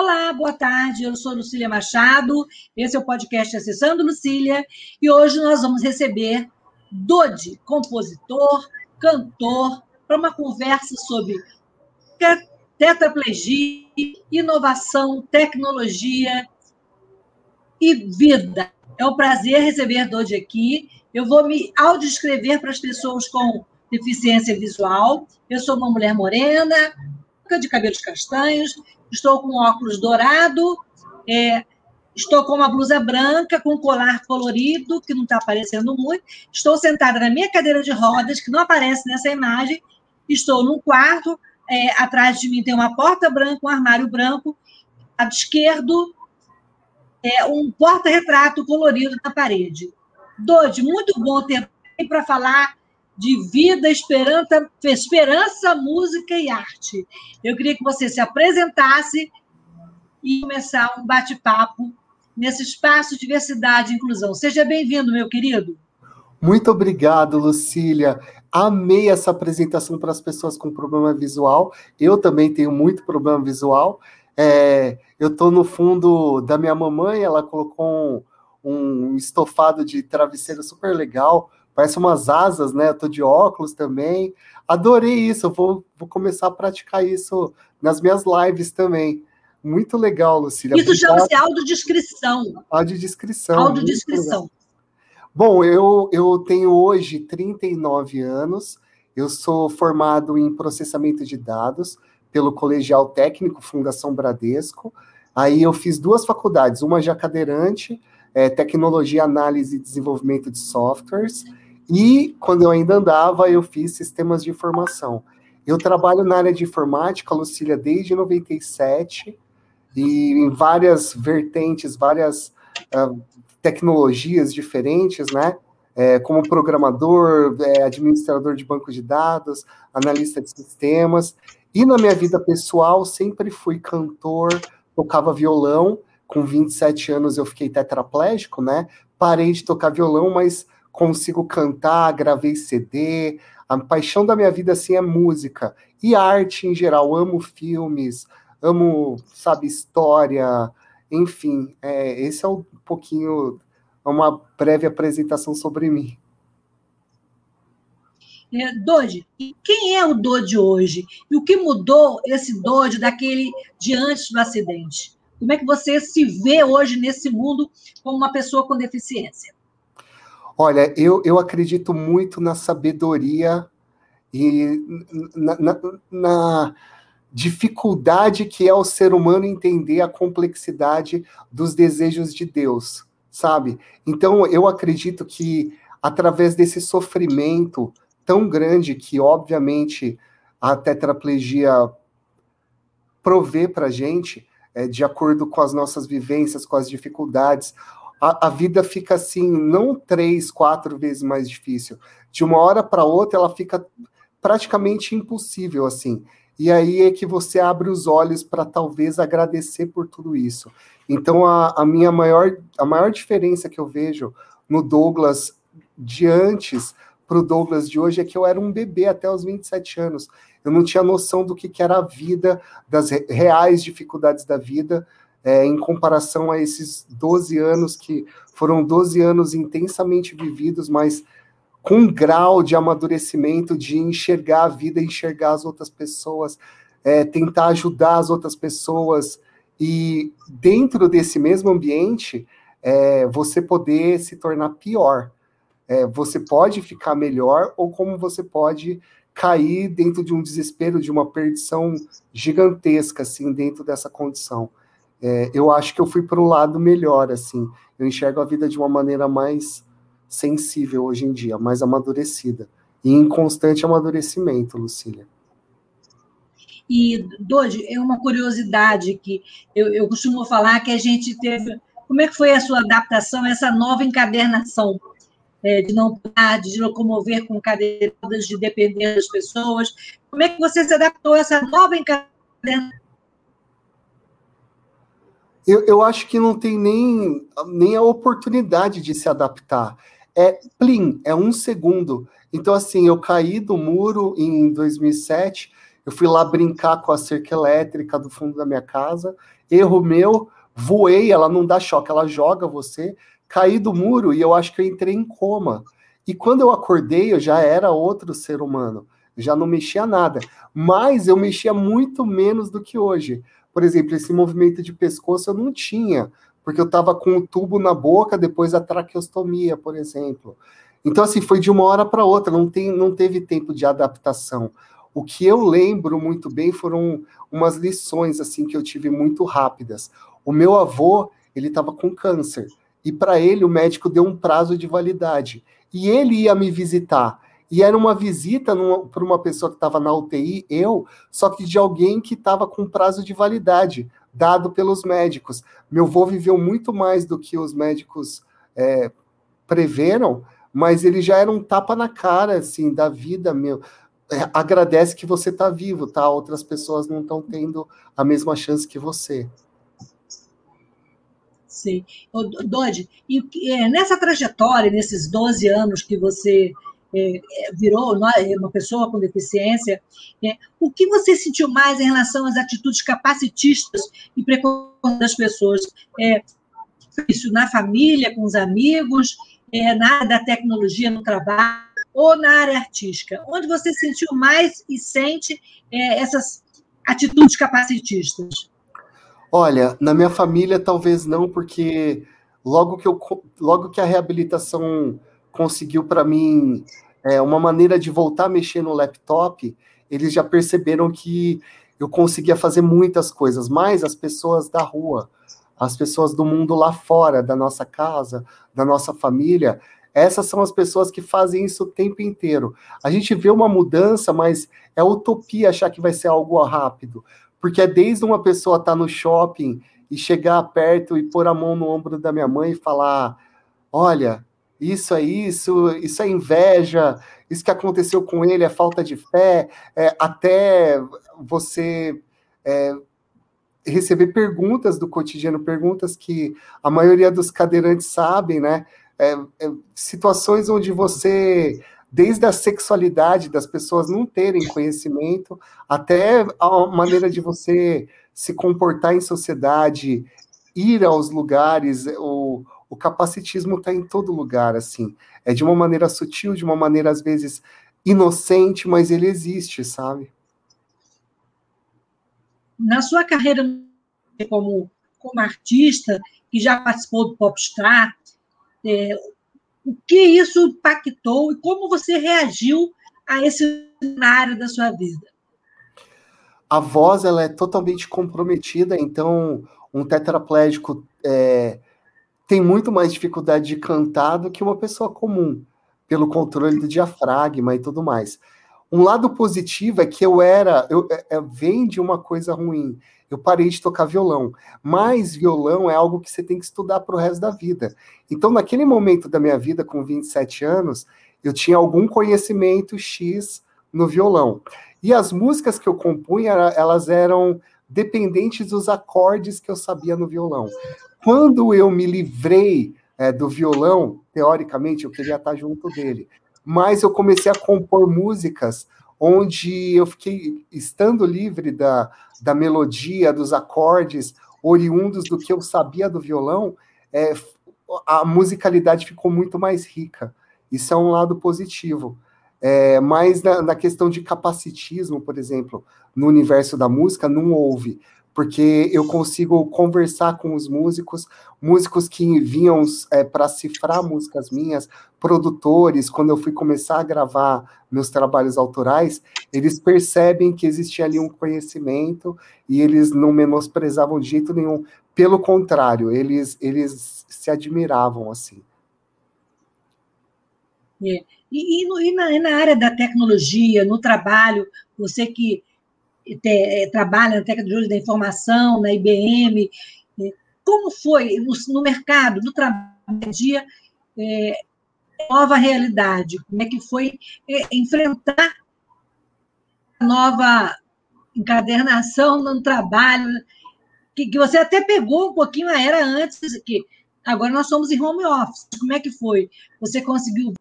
Olá, boa tarde. Eu sou Lucília Machado. Esse é o podcast Acessando Lucília e hoje nós vamos receber Dodi, compositor, cantor, para uma conversa sobre tetraplegia, inovação, tecnologia e vida. É um prazer receber Dodi aqui. Eu vou me audiodescrever para as pessoas com deficiência visual. Eu sou uma mulher morena, de cabelos castanhos, estou com óculos dourado, é, estou com uma blusa branca, com um colar colorido, que não está aparecendo muito, estou sentada na minha cadeira de rodas, que não aparece nessa imagem, estou num quarto, é, atrás de mim tem uma porta branca, um armário branco, lado esquerdo, é, um porta-retrato colorido na parede. Dodi, muito bom ter para falar de vida, esperança, esperança, música e arte. Eu queria que você se apresentasse e começar um bate-papo nesse espaço de diversidade e inclusão. Seja bem-vindo, meu querido. Muito obrigado, Lucília. Amei essa apresentação para as pessoas com problema visual. Eu também tenho muito problema visual. É, eu estou no fundo da minha mamãe, ela colocou um, um estofado de travesseiro super legal parece umas asas, né? Eu tô de óculos também. Adorei isso, eu vou, vou começar a praticar isso nas minhas lives também. Muito legal, Lucília. Isso chama-se audiodescrição. Audiodescrição. Audiodescrição. Bom, eu, eu tenho hoje 39 anos, eu sou formado em processamento de dados pelo Colegial Técnico Fundação Bradesco. Aí eu fiz duas faculdades, uma já cadeirante, é, Tecnologia, Análise e Desenvolvimento de Softwares, e quando eu ainda andava, eu fiz sistemas de informação. Eu trabalho na área de informática, Lucília, desde 97, e em várias vertentes, várias uh, tecnologias diferentes, né? É, como programador, é, administrador de banco de dados, analista de sistemas. E na minha vida pessoal, sempre fui cantor, tocava violão. Com 27 anos eu fiquei tetraplégico, né? Parei de tocar violão, mas consigo cantar, gravei CD. A paixão da minha vida assim é música e arte em geral. Amo filmes, amo, sabe, história, enfim. É, esse é um pouquinho, uma breve apresentação sobre mim. É, Dodi, e quem é o Dodi hoje? E o que mudou esse Dodi daquele de antes do acidente? Como é que você se vê hoje nesse mundo como uma pessoa com deficiência? Olha, eu, eu acredito muito na sabedoria e na, na, na, dificuldade que é o ser humano entender a complexidade dos desejos de Deus, sabe? Então, eu acredito que através desse sofrimento tão grande que, obviamente, a tetraplegia provê para gente, é, de acordo com as nossas vivências, com as dificuldades, a, a, vida fica assim, não três, quatro vezes mais difícil. De uma hora para outra, ela fica praticamente impossível, assim. E aí é que você abre os olhos para talvez agradecer por tudo isso. Então, a, a minha maior, a maior diferença que eu vejo no Douglas de antes para o Douglas de hoje é que eu era um bebê até os 27 anos. Eu não tinha noção do que, que era a vida, das reais dificuldades da vida é, em comparação a esses 12 anos que foram 12 anos intensamente vividos, mas com um grau de amadurecimento, de enxergar a vida, enxergar as outras pessoas, é, tentar ajudar as outras pessoas, e dentro desse mesmo ambiente, é, você poder se tornar pior. É, você pode ficar melhor, ou como você pode cair dentro de um desespero, de uma perdição gigantesca, assim, dentro dessa condição. É, eu acho que eu fui para o lado melhor, assim. Eu enxergo a vida de uma maneira mais sensível hoje em dia, mais amadurecida. E em constante amadurecimento, Lucília. E, Dodi, é uma curiosidade que eu, eu costumo falar que a gente teve. Como é que foi a sua adaptação a essa nova encadernação? É, de não parar, de locomover com cadeiras, de depender das pessoas. Como é que você se adaptou a essa nova encadernação? Eu, eu acho que não tem nem, nem a oportunidade de se adaptar. É plim, é um segundo. Então, assim, eu caí do muro em 2007, eu fui lá brincar com a cerca elétrica do fundo da minha casa, erro meu, voei, ela não dá choque, ela joga você, caí do muro e eu acho que eu entrei em coma. E quando eu acordei, eu já era outro ser humano, já não mexia nada, mas eu mexia muito menos do que hoje. Por exemplo, esse movimento de pescoço eu não tinha, porque eu estava com o tubo na boca depois da traqueostomia, por exemplo. Então, assim, foi de uma hora para outra, não, tem, não teve tempo de adaptação. O que eu lembro muito bem foram umas lições, assim, que eu tive muito rápidas. O meu avô, ele estava com câncer, e para ele o médico deu um prazo de validade. E ele ia me visitar. E era uma visita para uma pessoa que estava na UTI, eu, só que de alguém que estava com prazo de validade, dado pelos médicos. Meu avô viveu muito mais do que os médicos é, preveram, mas ele já era um tapa na cara, assim, da vida, meu. É, agradece que você está vivo, tá? Outras pessoas não estão tendo a mesma chance que você. Sim. Dodi, e é, nessa trajetória, nesses 12 anos que você virou é, uma pessoa com deficiência, o que você sentiu mais em relação às atitudes capacitistas e preconceituosas das pessoas? isso na família, com os amigos, na área da tecnologia, no trabalho, ou na área artística? Onde você sentiu mais e sente essas atitudes capacitistas? Olha, na minha família talvez não, porque logo que, eu, logo que a reabilitação conseguiu para mim é, uma maneira de voltar a mexer no laptop, eles já perceberam que eu conseguia fazer muitas coisas, mas as pessoas da rua, as pessoas do mundo lá fora, da nossa casa, da nossa família, essas são as pessoas que fazem isso o tempo inteiro. A gente vê uma mudança, mas é utopia achar que vai ser algo rápido, porque é desde uma pessoa estar tá no shopping e chegar perto e pôr a mão no ombro da minha mãe e falar: Olha, isso é isso, isso é inveja, isso que aconteceu com ele é falta de fé, é, até você é, receber perguntas do cotidiano, perguntas que a maioria dos cadeirantes sabem, né? É, é, situações onde você, desde a sexualidade das pessoas não terem conhecimento, até a maneira de você se comportar em sociedade, ir aos lugares, o capacitismo está em todo lugar, assim. É de uma maneira sutil, de uma maneira, às vezes, inocente, mas ele existe, sabe? Na sua carreira como, como artista, que já participou do Popstar, é, o que isso impactou e como você reagiu a esse cenário da sua vida? A voz ela é totalmente comprometida, então um tetraplégico é, tem muito mais dificuldade de cantar do que uma pessoa comum, pelo controle do diafragma e tudo mais. Um lado positivo é que eu era, eu, eu, é, é, vem de uma coisa ruim. Eu parei de tocar violão, mas violão é algo que você tem que estudar para o resto da vida. Então, naquele momento da minha vida, com 27 anos, eu tinha algum conhecimento X no violão. E as músicas que eu compunha, elas eram dependentes dos acordes que eu sabia no violão. Quando eu me livrei é, do violão, teoricamente eu queria estar junto dele, mas eu comecei a compor músicas onde eu fiquei estando livre da, da melodia, dos acordes, oriundos do que eu sabia do violão, é, a musicalidade ficou muito mais rica. Isso é um lado positivo. É, mas na, na, questão de capacitismo, por exemplo, no universo da música, não houve porque eu consigo conversar com os músicos, músicos que vinham é, para cifrar músicas minhas, produtores, quando eu fui começar a gravar meus trabalhos autorais, eles percebem que existia ali um conhecimento e eles não menosprezavam de jeito nenhum, pelo contrário, eles, eles se admiravam assim. É. E, e, no, e, na, na, área da tecnologia, no trabalho, você que te, é, trabalha na tecnologia da informação, na IBM, é, como foi no, no mercado, no trabalho dia, é, nova realidade? Como é que foi é, enfrentar a nova encadernação no trabalho? Que, que você até pegou um pouquinho a era antes, que agora nós somos em home office. Como é que foi? Você conseguiu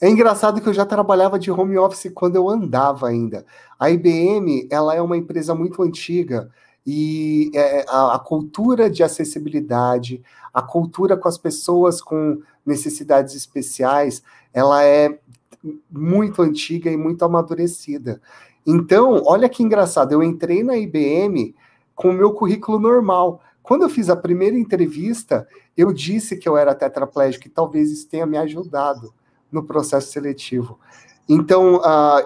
é engraçado que eu já trabalhava de home office quando eu andava ainda. A IBM, ela é uma empresa muito antiga e é, a, cultura de acessibilidade, a cultura com as pessoas com necessidades especiais, ela é muito antiga e muito amadurecida. Então, olha que engraçado, eu entrei na IBM com o meu currículo normal. Quando eu fiz a primeira entrevista, eu disse que eu era tetraplégico e talvez isso tenha me ajudado no processo seletivo. Então,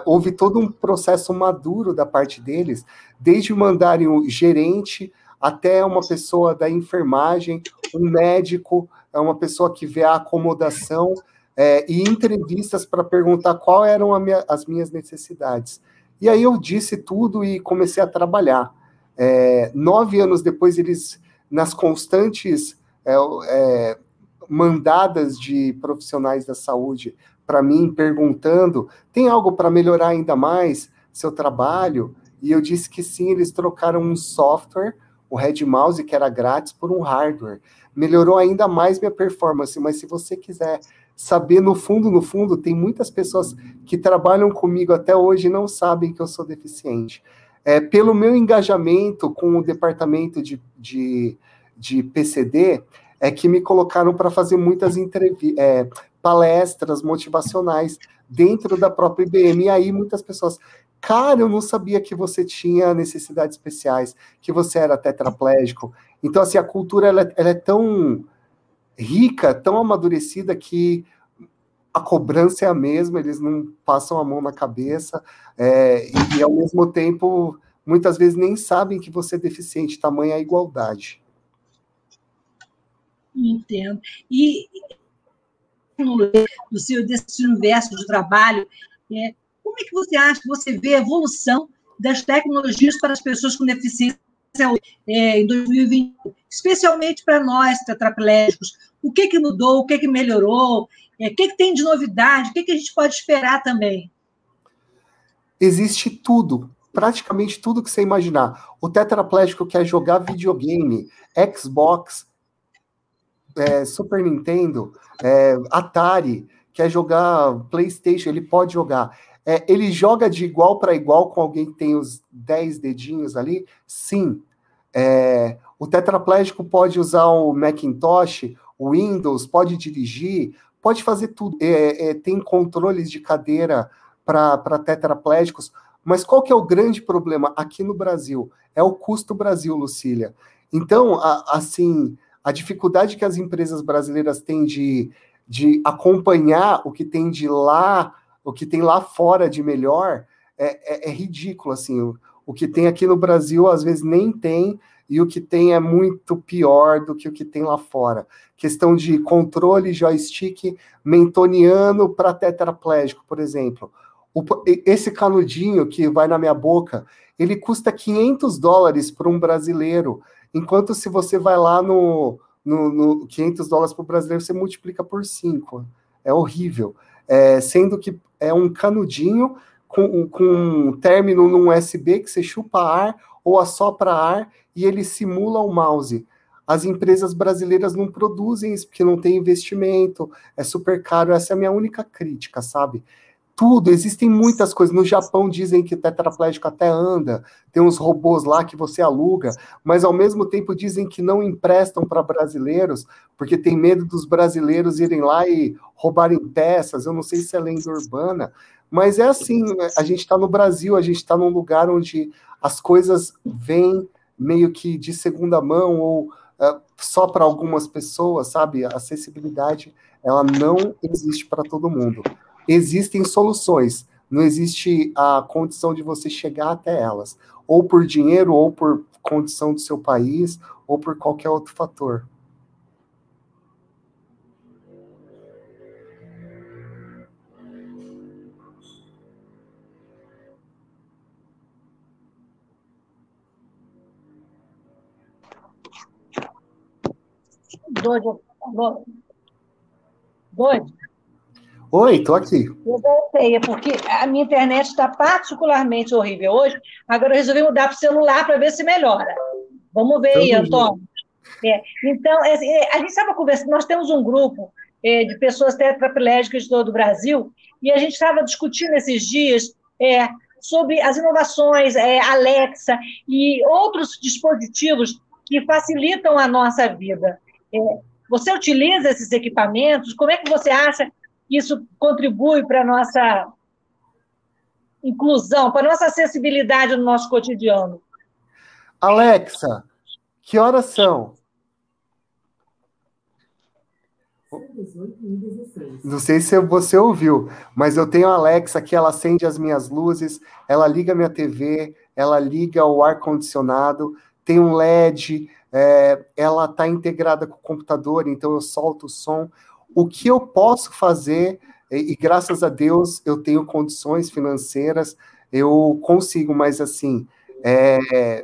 houve todo um processo maduro da parte deles, desde mandarem o gerente até uma pessoa da enfermagem, um médico, é uma pessoa que vê a acomodação é, e entrevistas para perguntar qual eram minha, as minhas necessidades. E aí eu disse tudo e comecei a trabalhar. É, nove anos depois, eles, nas constantes é, é mandadas de profissionais da saúde para mim perguntando: tem algo para melhorar ainda mais seu trabalho? E eu disse que sim, eles trocaram um software, o Red Mouse, que era grátis, por um hardware. Melhorou ainda mais minha performance, mas se você quiser saber no fundo, no fundo, tem muitas pessoas que trabalham comigo até hoje e não sabem que eu sou deficiente. É, pelo meu engajamento com o departamento de, de, de PCD, é que me colocaram para fazer muitas é, palestras motivacionais dentro da própria IBM. E aí muitas pessoas, cara, eu não sabia que você tinha necessidades especiais, que você era tetraplégico. Então, assim, a cultura ela, é, ela é tão rica, tão amadurecida que a cobrança é a mesma, eles não passam a mão na cabeça, é, e, e ao mesmo tempo, muitas vezes nem sabem que você é deficiente, tamanha a igualdade. Entendo. E no seu desse universo de trabalho, é, como é que você acha que você vê a evolução das tecnologias para as pessoas com deficiência é, em 2020, especialmente para nós tetraplégicos? O que, que mudou? O que, que melhorou? É, o que, que tem de novidade? O que, que a gente pode esperar também? Existe tudo, praticamente tudo que você imaginar. O tetraplégico quer jogar videogame, Xbox, é, Super Nintendo, é, Atari, quer jogar PlayStation, ele pode jogar. É, ele joga de igual para igual com alguém que tem os 10 dedinhos ali? Sim. É, o tetraplégico pode usar o Macintosh, o Windows, pode dirigir, pode fazer tudo. É, é, tem controles de cadeira para tetraplégicos, mas qual que é o grande problema aqui no Brasil? É o custo Brasil, Lucília. Então, a, assim, a dificuldade que as empresas brasileiras têm de, de acompanhar o que tem de lá, o que tem lá fora de melhor, é, é, é ridículo, assim, o, o que tem aqui no Brasil, às vezes, nem tem, e o que tem é muito pior do que o que tem lá fora. Questão de controle joystick mentoniano para tetraplégico, por exemplo. O, esse canudinho que vai na minha boca, ele custa 500 dólares para um brasileiro. Enquanto se você vai lá no, no, no 500 dólares para o brasileiro, você multiplica por 5. É horrível. É, sendo que é um canudinho com, com um término num USB que você chupa ar ou assopra ar e ele simula o mouse. As empresas brasileiras não produzem isso porque não tem investimento, é super caro. Essa é a minha única crítica, sabe? Tudo, existem muitas coisas. No Japão dizem que tetraplégico até anda, tem uns robôs lá que você aluga, mas ao mesmo tempo dizem que não emprestam para brasileiros, porque tem medo dos brasileiros irem lá e roubarem peças. Eu não sei se é lenda urbana, mas é assim: a gente está no Brasil, a gente está num lugar onde as coisas vêm meio que de segunda mão ou uh, só para algumas pessoas, sabe? A acessibilidade ela não existe para todo mundo existem soluções, não existe a condição de você chegar até elas, ou por dinheiro, ou por condição do seu país, ou por qualquer outro fator. Doide. Doide. Oi, tô aqui. Eu voltei, é porque a minha internet está particularmente horrível hoje. Agora eu resolvi mudar para o celular para ver se melhora. Vamos ver aí, Antônio. É, então, é, é, a gente estava conversando, nós temos um grupo é, de pessoas tetraplégicas de todo o Brasil, e a gente estava discutindo esses dias é, sobre as inovações, é, Alexa e outros dispositivos que facilitam a nossa vida. Você utiliza esses equipamentos? Como é que você acha isso contribui para a nossa inclusão, para a nossa acessibilidade no nosso cotidiano? Alexa, que horas são? Não sei se você ouviu, mas eu tenho a Alexa que ela acende as minhas luzes, ela liga minha TV, ela liga o ar condicionado, tem um LED, é, ela está integrada com o computador, então eu solto o som. O que eu posso fazer, e, e graças a Deus eu tenho condições financeiras, eu consigo, mas assim, é,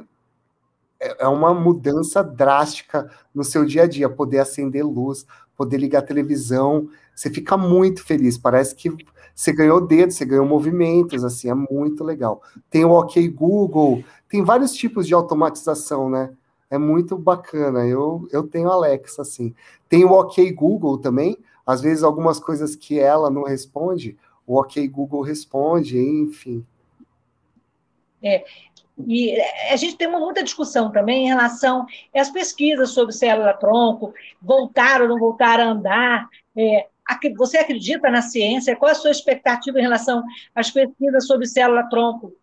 é uma mudança drástica no seu dia a dia, poder acender luz, poder ligar a televisão, você fica muito feliz, parece que você ganhou dedo, você ganhou movimentos, assim, é muito legal. Tem o OK Google, tem vários tipos de automatização, né? É muito bacana. Eu, eu tenho Alexa, assim. Tem o OK Google também. Às vezes, algumas coisas que ela não responde, o OK Google responde, enfim. É, e a gente tem uma muita discussão também em relação às pesquisas sobre célula-tronco, voltar ou não voltar a andar. É, você acredita na ciência? Qual é a sua expectativa em relação às pesquisas sobre célula-tronco?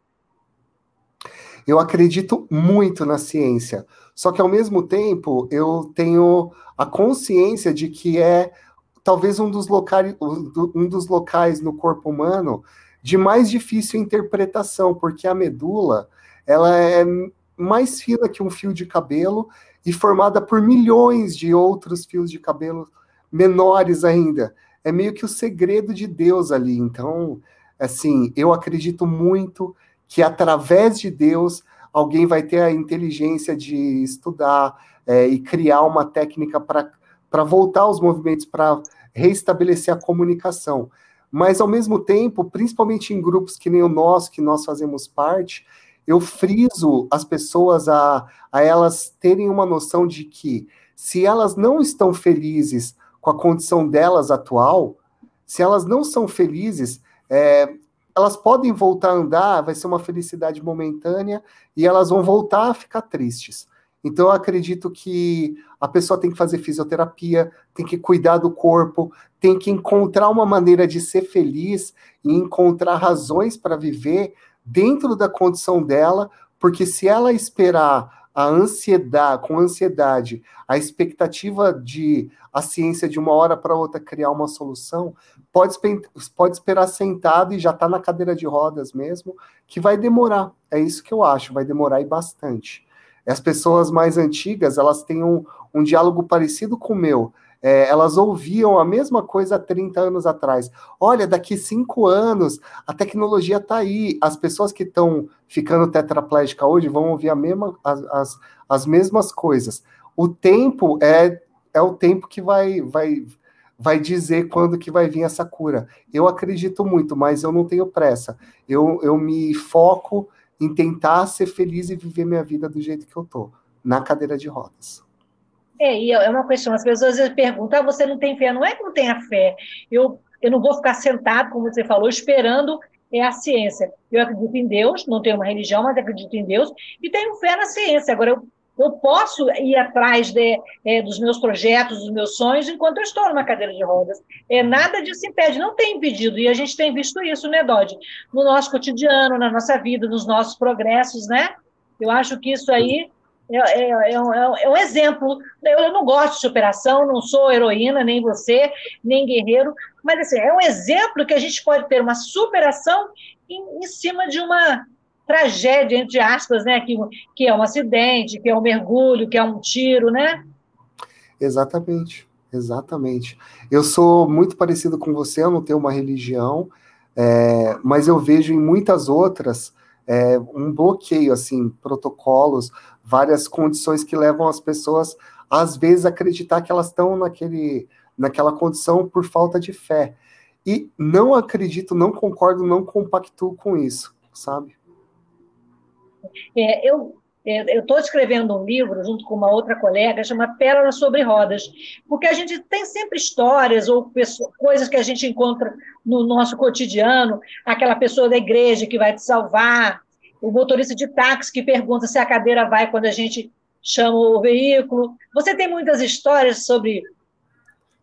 Eu acredito muito na ciência. Só que ao mesmo tempo eu tenho a consciência de que é talvez um dos locais, um dos locais no corpo humano de mais difícil interpretação, porque a medula ela é mais fina que um fio de cabelo e formada por milhões de outros fios de cabelo menores ainda. É meio que o segredo de Deus ali. Então, assim, eu acredito muito que através de Deus alguém vai ter a inteligência de estudar é, e criar uma técnica para voltar os movimentos, para reestabelecer a comunicação. Mas, ao mesmo tempo, principalmente em grupos que nem o nosso, que nós fazemos parte, eu friso as pessoas a, a elas terem uma noção de que, se elas não estão felizes com a condição delas atual, se elas não são felizes, é, elas podem voltar a andar, vai ser uma felicidade momentânea e elas vão voltar a ficar tristes. Então, eu acredito que a pessoa tem que fazer fisioterapia, tem que cuidar do corpo, tem que encontrar uma maneira de ser feliz e encontrar razões para viver dentro da condição dela, porque se ela esperar a ansiedade, com ansiedade, a expectativa de a ciência de uma hora para outra criar uma solução, pode, pode esperar sentado e já está na cadeira de rodas mesmo, que vai demorar. É isso que eu acho, vai demorar e bastante. As pessoas mais antigas, elas têm um, um diálogo parecido com o meu. É, elas ouviam a mesma coisa há 30 anos atrás. Olha, daqui cinco anos a tecnologia está aí. As pessoas que estão ficando tetraplégicas hoje vão ouvir a mesma, as, as, as mesmas coisas. O tempo é, é o tempo que vai, vai, vai dizer quando que vai vir essa cura. Eu acredito muito, mas eu não tenho pressa. Eu, eu me foco em tentar ser feliz e viver minha vida do jeito que eu tô, na cadeira de rodas. É, e é uma questão, as pessoas perguntam, ah, você não tem fé? Não é que não tenha fé, eu, eu não vou ficar sentado, como você falou, esperando é a ciência. Eu acredito em Deus, não tenho uma religião, mas acredito em Deus, e tenho fé na ciência. Agora, eu, eu posso ir atrás de, é, dos meus projetos, dos meus sonhos, enquanto eu estou numa cadeira de rodas. É, nada disso impede, não tem impedido, e a gente tem visto isso, né, Dodge? No nosso cotidiano, na nossa vida, nos nossos progressos, né? Eu acho que isso aí é, é, é, um, é, um, exemplo. Eu, eu, não gosto de superação, não sou heroína, nem você, nem guerreiro, mas assim, é um exemplo que a gente pode ter uma superação em, em cima de uma tragédia, entre aspas, né? Que, que é um acidente, que é um mergulho, que é um tiro, né? Exatamente, exatamente. Eu sou muito parecido com você, eu não tenho uma religião, é, mas eu vejo em muitas outras é, um bloqueio, assim, protocolos, várias condições que levam as pessoas, às vezes, a acreditar que elas estão naquele, naquela condição por falta de fé. E não acredito, não concordo, não compactuo com isso, sabe? É, eu estou escrevendo um livro junto com uma outra colega, chama Pérolas sobre Rodas, porque a gente tem sempre histórias ou pessoas, coisas que a gente encontra no nosso cotidiano, aquela pessoa da igreja que vai te salvar, o motorista de táxi que pergunta se a cadeira vai quando a gente chama o veículo. Você tem muitas histórias sobre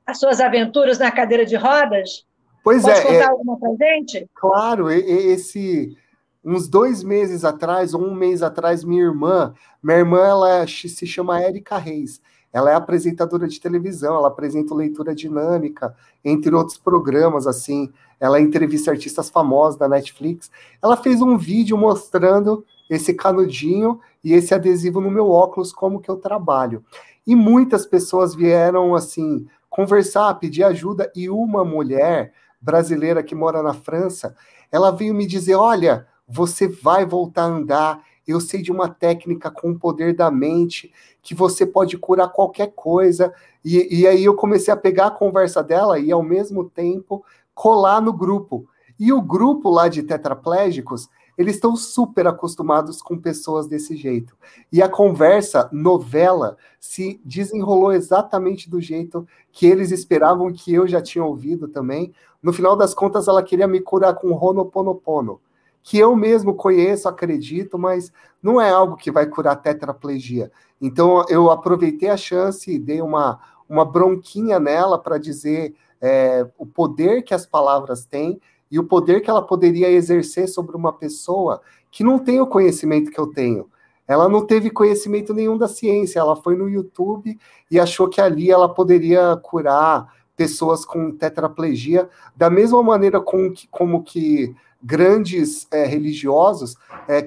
as suas aventuras na cadeira de rodas? Pois Pode é. contar é, alguma pra gente? Claro, esse uns dois meses atrás, ou um mês atrás, minha irmã, minha irmã, ela se chama Érica Reis. Ela é apresentadora de televisão, ela apresenta leitura dinâmica, entre outros programas, assim. Ela entrevista artistas famosos da Netflix. Ela fez um vídeo mostrando esse canudinho e esse adesivo no meu óculos, como que eu trabalho. E muitas pessoas vieram, assim, conversar, pedir ajuda, e uma mulher brasileira que mora na França, ela veio me dizer, olha, você vai voltar a andar. Eu sei de uma técnica com o poder da mente que você pode curar qualquer coisa. E, e aí eu comecei a pegar a conversa dela e, ao mesmo tempo, colar no grupo. E o grupo lá de tetraplégicos, eles estão super acostumados com pessoas desse jeito. E a conversa, novela, se desenrolou exatamente do jeito que eles esperavam que eu já tinha ouvido também. No final das contas, ela queria me curar com Honoponopono que eu mesmo conheço, acredito, mas não é algo que vai curar tetraplegia. Então eu aproveitei a chance e dei uma, uma bronquinha nela para dizer é, o poder que as palavras têm e o poder que ela poderia exercer sobre uma pessoa que não tem o conhecimento que eu tenho. Ela não teve conhecimento nenhum da ciência, ela foi no YouTube e achou que ali ela poderia curar pessoas com tetraplegia da mesma maneira com que, como que grandes é, religiosos é,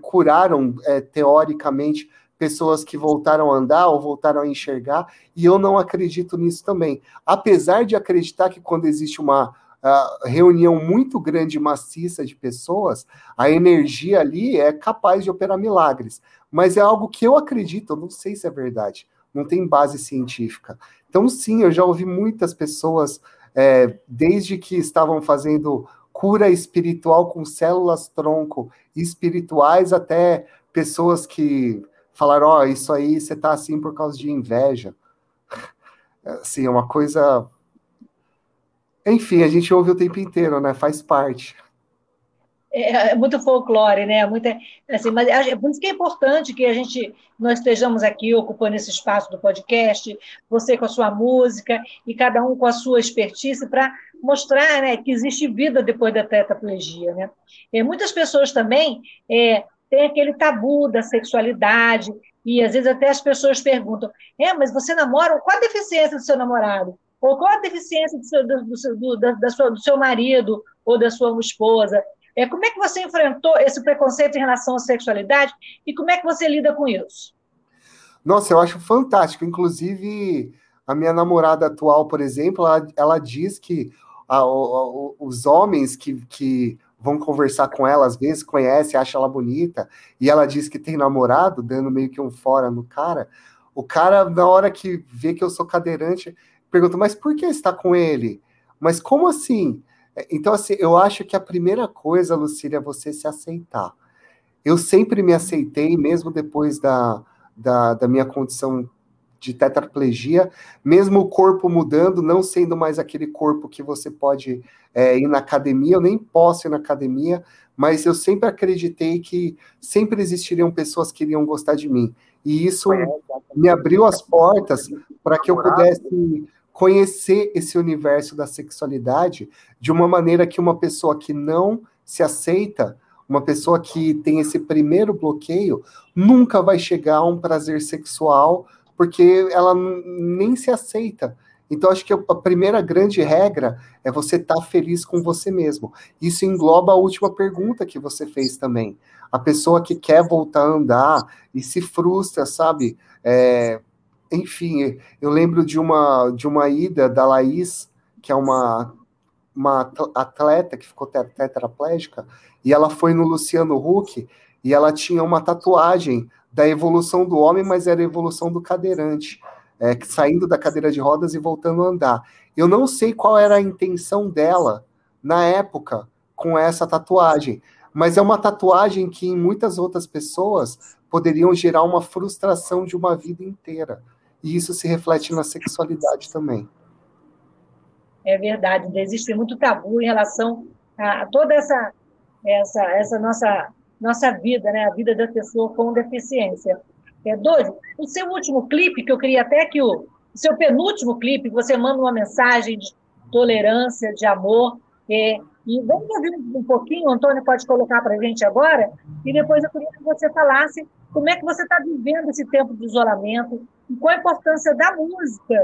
curaram, é, teoricamente, pessoas que voltaram a andar ou voltaram a enxergar, e eu não acredito nisso também. Apesar de acreditar que quando existe uma uh, reunião muito grande, maciça de pessoas, a energia ali é capaz de operar milagres. Mas é algo que eu acredito, eu não sei se é verdade, não tem base científica. Então, sim, eu já ouvi muitas pessoas, é, desde que estavam fazendo cura espiritual com células tronco espirituais até pessoas que falaram, ó, oh, isso aí você tá assim por causa de inveja. Assim, é uma coisa. Enfim, a gente ouve o tempo inteiro, né? Faz parte. É, é muito folclore, né? Muita, assim, mas é por isso que é importante que a gente nós estejamos aqui ocupando esse espaço do podcast, você com a sua música e cada um com a sua expertise para mostrar né, que existe vida depois da tetraplegia. Né? E muitas pessoas também é, têm aquele tabu da sexualidade, e às vezes até as pessoas perguntam: é, mas você namora? Qual a deficiência do seu namorado? Ou qual a deficiência do seu, do, do, do, da, da sua, do seu marido ou da sua esposa? É, como é que você enfrentou esse preconceito em relação à sexualidade e como é que você lida com isso? Nossa, eu acho fantástico. Inclusive, a minha namorada atual, por exemplo, ela, ela diz que a, a, os homens que, que vão conversar com ela, às vezes conhece, acha ela bonita, e ela diz que tem namorado, dando meio que um fora no cara. O cara, na hora que vê que eu sou cadeirante, pergunta: Mas por que está com ele? Mas como assim? Então, assim, eu acho que a primeira coisa, Lucília, é você se aceitar. Eu sempre me aceitei, mesmo depois da, da, da minha condição de tetraplegia, mesmo o corpo mudando, não sendo mais aquele corpo que você pode é, ir na academia, eu nem posso ir na academia, mas eu sempre acreditei que sempre existiriam pessoas que iriam gostar de mim. E isso me abriu as portas para que eu pudesse conhecer esse universo da sexualidade de uma maneira que uma pessoa que não se aceita, uma pessoa que tem esse primeiro bloqueio, nunca vai chegar a um prazer sexual porque ela nem se aceita. Então, acho que a primeira grande regra é você estar tá feliz com você mesmo. Isso engloba a última pergunta que você fez também. A pessoa que quer voltar a andar e se frustra, sabe? É, enfim, eu lembro de uma, de uma ida da Laís, que é uma, uma atleta que ficou tetraplégica, e ela foi no Luciano Huck e ela tinha uma tatuagem da evolução do homem, mas era a evolução do cadeirante é, saindo da cadeira de rodas e voltando a andar. Eu não sei qual era a intenção dela na época com essa tatuagem, mas é uma tatuagem que em muitas outras pessoas poderiam gerar uma frustração de uma vida inteira. E isso se reflete na sexualidade também. É verdade, existe muito tabu em relação a toda essa essa essa nossa nossa vida, né, a vida da pessoa com deficiência. É, Doide, o seu último clipe, que eu queria até que o, o seu penúltimo clipe, você manda uma mensagem de tolerância, de amor. É, e vamos ouvir um pouquinho, o Antônio pode colocar para a gente agora, e depois eu queria que você falasse como é que você está vivendo esse tempo de isolamento e qual a importância da música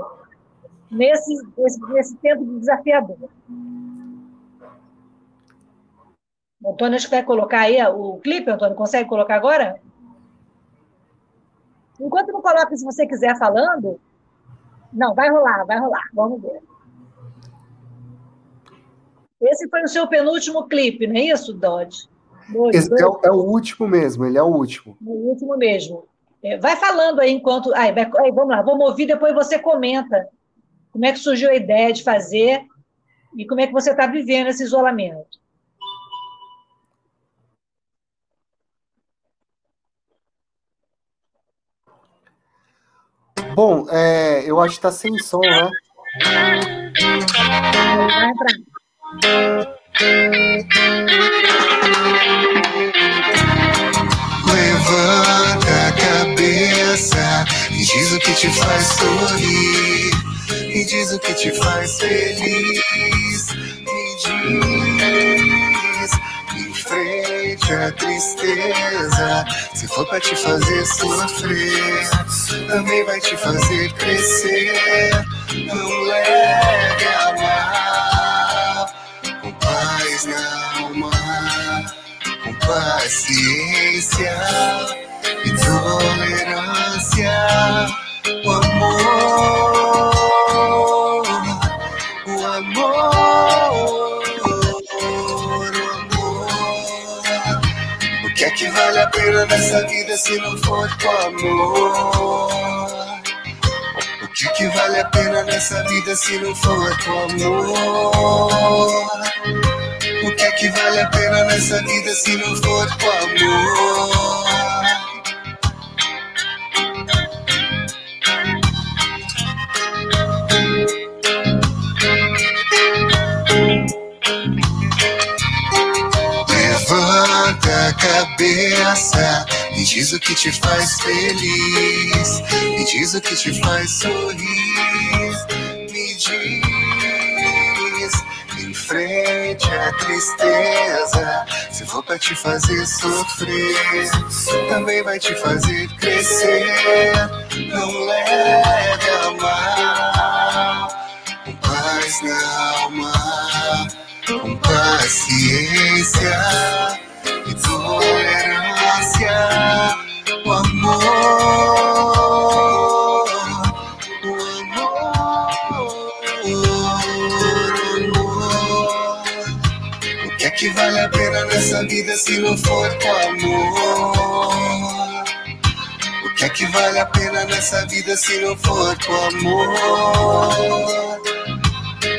nesse, nesse, nesse tempo de desafiador. O Antônio, acho que vai colocar aí o clipe, Antônio, consegue colocar agora? Enquanto não coloca, se você quiser falando, não, vai rolar, vai rolar, vamos ver. Esse foi o seu penúltimo clipe, não é isso, Dodge? Esse é, o, é, o último mesmo, ele é o último. O último mesmo. É, vai falando aí enquanto. Vai, aí, vamos lá, vamos ouvir, depois você comenta como é que surgiu a ideia de fazer e como é que você está vivendo esse isolamento. Bom, é, eu acho que tá sem som, né? Levanta a te faz sorrir. E diz o que te faz feliz. Me diz em frente à tristeza. Se for pra te fazer sofrer também vai te fazer crescer. Não leve a mal, com paz na alma, com paciência e tolerância. O amor, o amor, o amor. O que é que vale a pena nessa vida se não for com amor? O que vale a pena nessa vida se não for com amor? O que é que vale a pena nessa vida se não for com amor? Cabeça me diz o que te faz feliz, me diz o que te faz sorrir, me diz em frente à tristeza. Se for pra te fazer sofrer, também vai te fazer crescer. Não leve a mal, paz na alma, com paciência tolerância, o amor, o amor, o amor. O que é que vale a pena nessa vida se não for com amor? O que é que vale a pena nessa vida se não for com amor?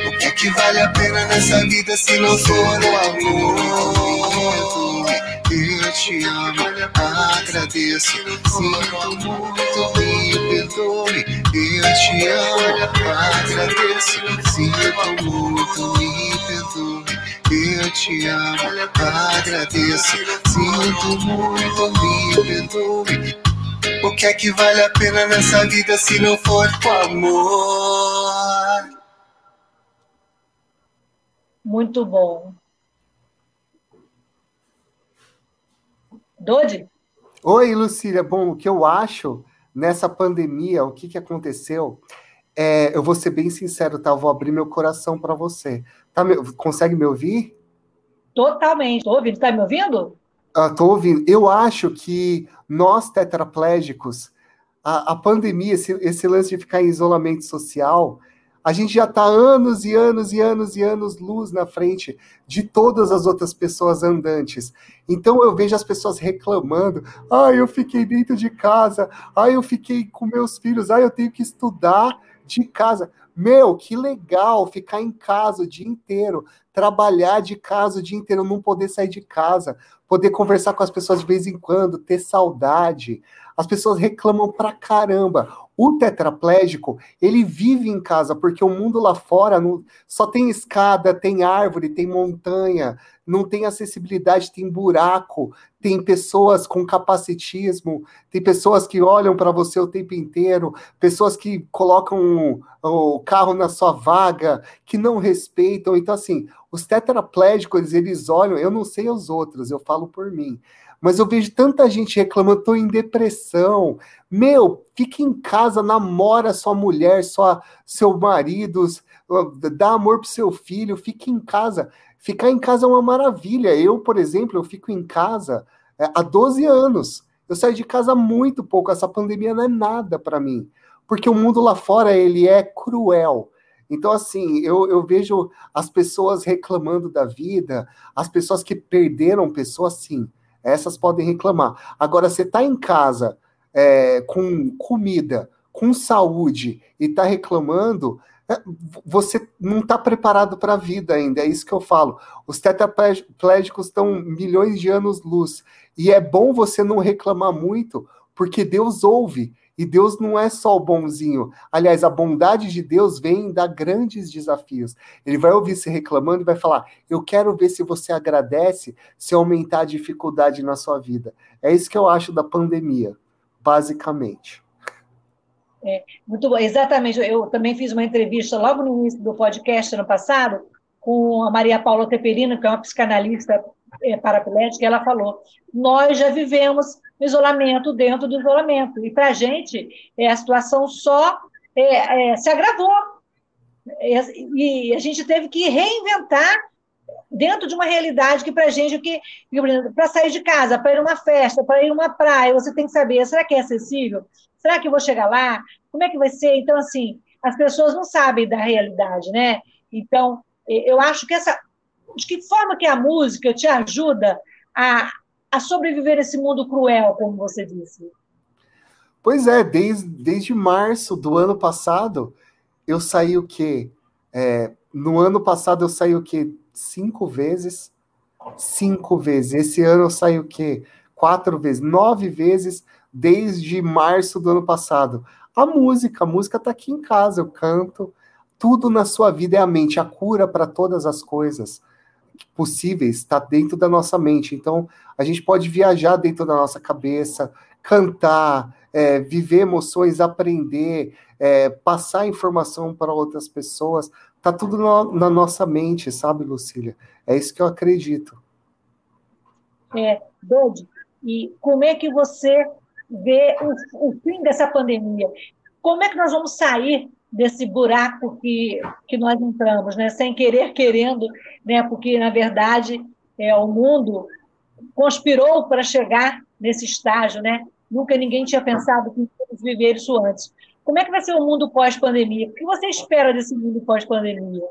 O que é que vale a pena nessa vida se não for o amor? Te amo, agradeço, sinto muito, me perdoe. Eu te amo, agradeço, sinto muito, me perdoe. Eu te amo, agradeço, sinto muito, me perdoe. O que é que vale a pena nessa vida se não for com amor? Muito bom. Dodi? Oi, Lucília. Bom, o que eu acho nessa pandemia, o que, que aconteceu é, eu vou ser bem sincero, tá? Eu vou abrir meu coração para você. Tá, me, consegue me ouvir? Totalmente. Estou ouvindo. Está me ouvindo? Estou ouvindo. Eu acho que nós, tetraplégicos, a, a pandemia, esse, esse lance de ficar em isolamento social, a gente já está anos e anos e anos e anos luz na frente de todas as outras pessoas andantes. Então eu vejo as pessoas reclamando: ah, eu fiquei dentro de casa, ah, eu fiquei com meus filhos, ah, eu tenho que estudar de casa. Meu, que legal ficar em casa o dia inteiro, trabalhar de casa o dia inteiro, não poder sair de casa, poder conversar com as pessoas de vez em quando, ter saudade. As pessoas reclamam pra caramba. O tetraplégico, ele vive em casa, porque o mundo lá fora não, só tem escada, tem árvore, tem montanha, não tem acessibilidade, tem buraco, tem pessoas com capacitismo, tem pessoas que olham para você o tempo inteiro, pessoas que colocam o carro na sua vaga, que não respeitam. Então, assim, os tetraplégicos, eles olham, eu não sei os outros, eu falo por mim. Mas eu vejo tanta gente reclamando, estou em depressão. Meu, fica em casa, namora sua mulher, sua, seu marido, dá amor pro seu filho, fica em casa. Ficar em casa é uma maravilha. Eu, por exemplo, eu fico em casa é, há 12 anos. Eu saio de casa muito pouco. Essa pandemia não é nada para mim. Porque o mundo lá fora, ele é cruel. Então, assim, eu, eu vejo as pessoas reclamando da vida, as pessoas que perderam pessoas, sim, essas podem reclamar. Agora, você está em casa é, com comida, com saúde e está reclamando, é, você não está preparado para a vida ainda, é isso que eu falo. Os tetraplégicos estão milhões de anos luz. E é bom você não reclamar muito, porque Deus ouve. E Deus não é só o bonzinho. Aliás, a bondade de Deus vem dar grandes desafios. Ele vai ouvir você reclamando e vai falar: Eu quero ver se você agradece se aumentar a dificuldade na sua vida. É isso que eu acho da pandemia, basicamente. É, muito bom, exatamente. Eu também fiz uma entrevista logo no início do podcast ano passado com a Maria Paula Teperino, que é uma psicanalista é, paraplégica, e ela falou: nós já vivemos isolamento dentro do isolamento, e para a gente é, a situação só é, é, se agravou. E, e a gente teve que reinventar dentro de uma realidade que para a gente, que para sair de casa, para ir a uma festa, para ir a uma praia, você tem que saber, será que é acessível? Será que eu vou chegar lá? Como é que vai ser? Então, assim, as pessoas não sabem da realidade, né? Então, eu acho que essa. De que forma que a música te ajuda a, a sobreviver esse mundo cruel, como você disse? Pois é, desde, desde março do ano passado, eu saí o quê? É, no ano passado eu saí o quê? Cinco vezes? Cinco vezes. Esse ano eu saí o quê? Quatro vezes, nove vezes desde março do ano passado. A música, a música está aqui em casa, eu canto. Tudo na sua vida é a mente, a cura para todas as coisas possíveis está dentro da nossa mente. Então, a gente pode viajar dentro da nossa cabeça, cantar, é, viver emoções, aprender, é, passar informação para outras pessoas. Tá tudo no, na nossa mente, sabe, Lucília? É isso que eu acredito. É, Dodi, e como é que você ver o, o fim dessa pandemia. Como é que nós vamos sair desse buraco que, que nós entramos, né? sem querer, querendo, né? porque, na verdade, é, o mundo conspirou para chegar nesse estágio. Né? Nunca ninguém tinha pensado que íamos viver isso antes. Como é que vai ser o mundo pós-pandemia? O que você espera desse mundo pós-pandemia?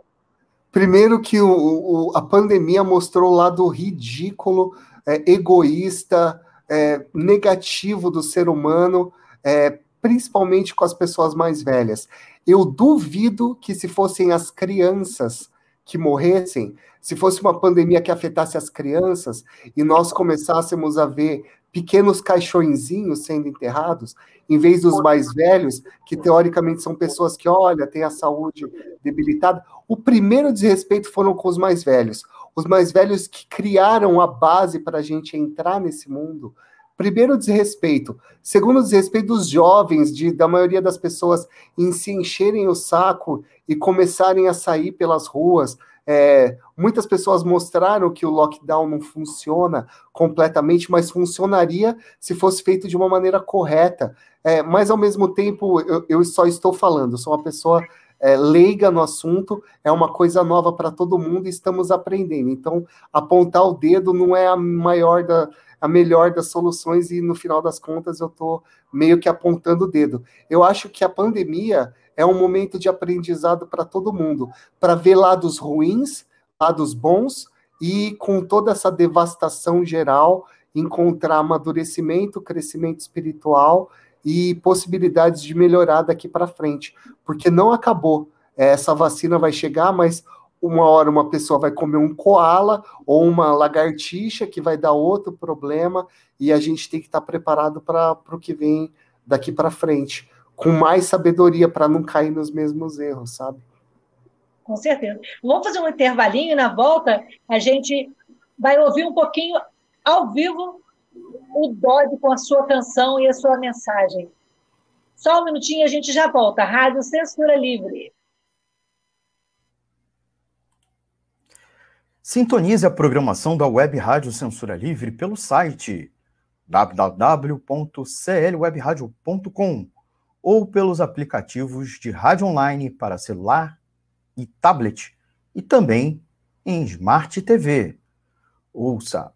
Primeiro que o, o, a pandemia mostrou o lado ridículo, é, egoísta, é, negativo do ser humano, é, principalmente com as pessoas mais velhas. Eu duvido que se fossem as crianças que morressem, se fosse uma pandemia que afetasse as crianças e nós começássemos a ver pequenos caixõezinhos sendo enterrados, em vez dos mais velhos, que teoricamente são pessoas que, olha, têm a saúde debilitada. O primeiro desrespeito foram com os mais velhos os mais velhos que criaram a base para a gente entrar nesse mundo. Primeiro, desrespeito. Segundo, desrespeito dos jovens, de, da maioria das pessoas em se encherem o saco e começarem a sair pelas ruas, É, muitas pessoas mostraram que o lockdown não funciona completamente, mas funcionaria se fosse feito de uma maneira correta. É, mas, ao mesmo tempo, eu, eu só estou falando, sou uma pessoa é, leiga no assunto, é uma coisa nova para todo mundo e estamos aprendendo. Então, apontar o dedo não é a maior da, a melhor das soluções e no final das contas eu estou meio que apontando o dedo. Eu acho que a pandemia é um momento de aprendizado para todo mundo, para ver lados ruins, lados bons e com toda essa devastação geral encontrar amadurecimento, crescimento espiritual e possibilidades de melhorar daqui para frente, porque não acabou. Essa vacina vai chegar, mas uma hora uma pessoa vai comer um koala ou uma lagartixa que vai dar outro problema e a gente tem que estar preparado para o que vem daqui para frente, com mais sabedoria para não cair nos mesmos erros, sabe? Com certeza. Vamos fazer um intervalinho na volta a gente vai ouvir um pouquinho ao vivo o Dodge com a sua canção e a sua mensagem. Só um minutinho a gente já volta. Rádio Censura Livre. Sintonize a programação da Web Rádio Censura Livre pelo site www.clwebradio.com ou pelos aplicativos de rádio online para celular e tablet e também em Smart TV. Ouça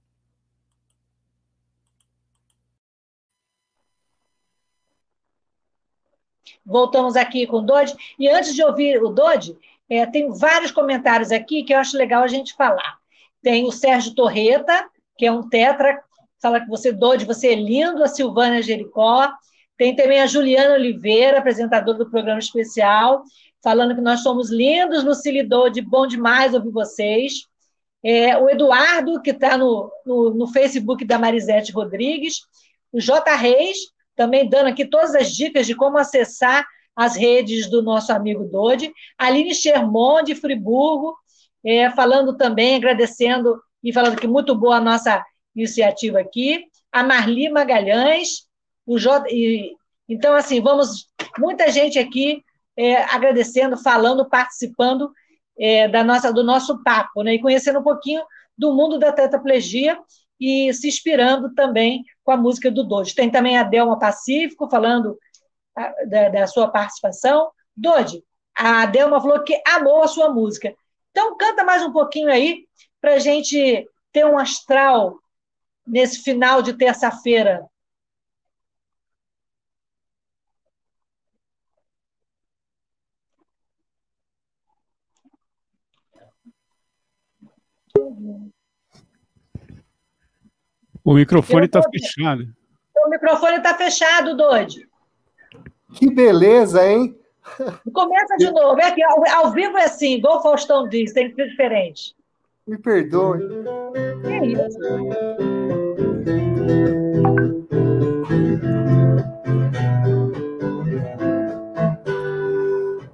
Voltamos aqui com o Dodi. E antes de ouvir o Dodi, é, tem vários comentários aqui que eu acho legal a gente falar. Tem o Sérgio Torreta, que é um tetra fala que você, Dodi, você é lindo, a Silvana Jericó. Tem também a Juliana Oliveira, apresentadora do programa especial, falando que nós somos lindos, Lucille Dodi, bom demais ouvir vocês. É, o Eduardo, que está no, no, no, Facebook da Marisete Rodrigues. O J. Reis, também dando aqui todas as dicas de como acessar as redes do nosso amigo Dodi. Aline Shermon, de Friburgo, é, falando também, agradecendo e falando que muito boa a nossa iniciativa aqui, a Marli Magalhães, o J... E, então, assim, vamos, muita gente aqui é, agradecendo, falando, participando é, da nossa, do nosso papo, né? e conhecendo um pouquinho do mundo da tetraplegia e se inspirando também com a música do Dodi. Tem também a Delma Pacífico falando da, da sua participação. Dodi, a Delma falou que amou a sua música. Então, canta mais um pouquinho aí para a gente ter um astral nesse final de terça-feira? O microfone está fechado. O microfone está fechado, Dodi. Que beleza, hein? Começa de novo. É que ao, ao, vivo é assim, igual o Faustão diz, tem que ser diferente. Me perdoe. Que isso?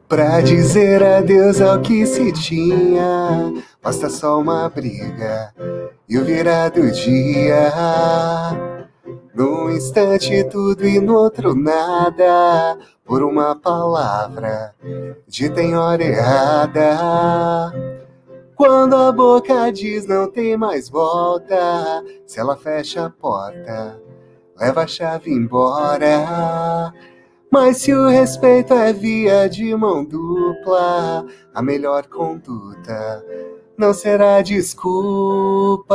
Pra dizer adeus ao que se tinha, basta só uma briga e o virar do dia. Num instante tudo e no outro nada, por uma palavra dita em hora errada. Quando a boca diz não tem mais volta, se ela fecha a porta, leva a chave embora. Mas se o respeito é via de mão dupla, a melhor conduta não será desculpas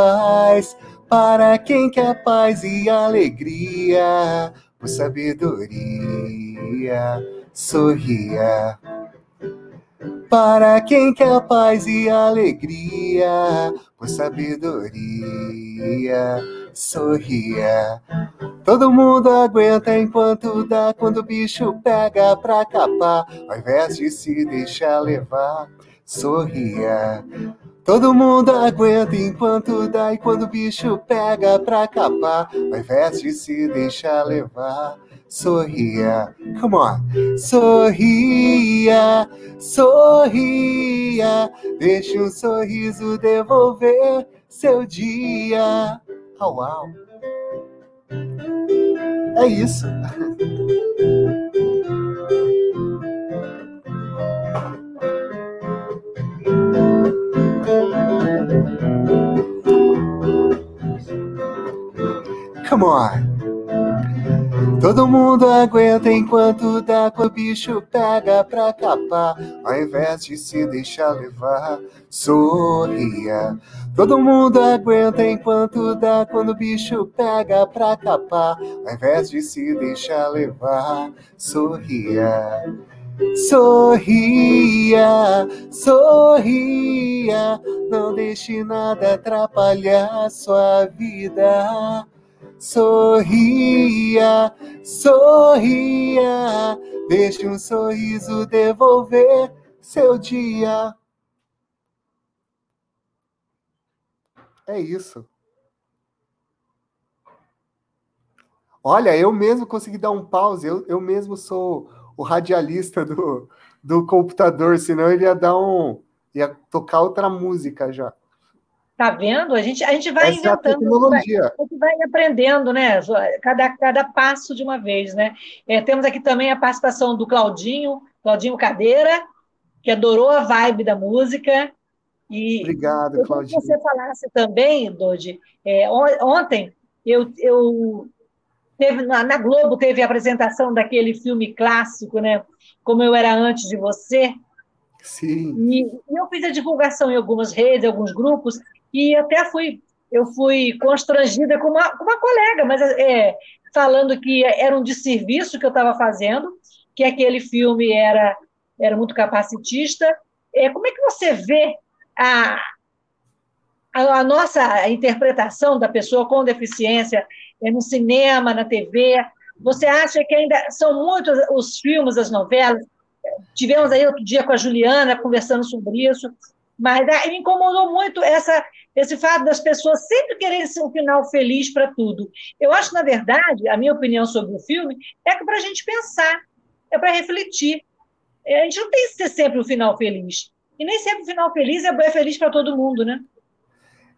para quem quer paz e alegria. por sabedoria, sorria. Para quem quer paz e alegria, por sabedoria, sorria. Todo mundo aguenta enquanto dá, quando o bicho pega pra capar, ao invés de se deixar levar, sorria. Todo mundo aguenta enquanto dá, e quando o bicho pega pra capar, ao invés de se deixar levar, sorria. Come on. Sorria, sorria, deixe um sorriso devolver seu dia. Oh, uau. É isso. On. Todo mundo aguenta enquanto dá, quando o bicho pega pra capar, ao invés de se deixar levar, sorria. Todo mundo aguenta enquanto dá, quando o bicho pega pra capar, ao invés de se deixar levar, sorria. Sorria, sorria, não deixe nada atrapalhar sua vida. Sorria, sorria, deixe um sorriso devolver seu dia. É isso. Olha, eu mesmo consegui dar um pause, eu, eu mesmo sou o radialista do, do computador, senão ele ia dar um. ia tocar outra música já. Tá vendo? A gente, a gente vai Essa inventando, tecnologia. A gente vai aprendendo, né? Cada, cada passo de uma vez, né? É, temos aqui também a participação do Claudinho, Claudinho Cadeira, que adorou a vibe da música. E Obrigado, eu Claudinho. Que você falasse também, Dodi, é, ontem eu, eu teve na, na Globo teve a apresentação daquele filme clássico, né? Como eu era antes de você. Sim. E, e eu fiz a divulgação em algumas redes, em alguns grupos, e até fui, eu fui constrangida com uma, com uma colega, mas é, falando que era um desserviço que eu estava fazendo, que aquele filme era, era muito capacitista. É, como é que você vê a, a, a nossa interpretação da pessoa com deficiência é, no cinema, na TV? Você acha que ainda são muitos os filmes, as novelas? Tivemos aí outro dia com a Juliana conversando sobre isso, mas ah, me incomodou muito essa, esse fato das pessoas sempre quererem ser um final feliz para tudo. Eu acho, na verdade, a minha opinião sobre o filme é que para a gente pensar, é para refletir. É, a gente não tem que ser sempre um final feliz. E nem sempre o um final feliz é, é feliz para todo mundo, né?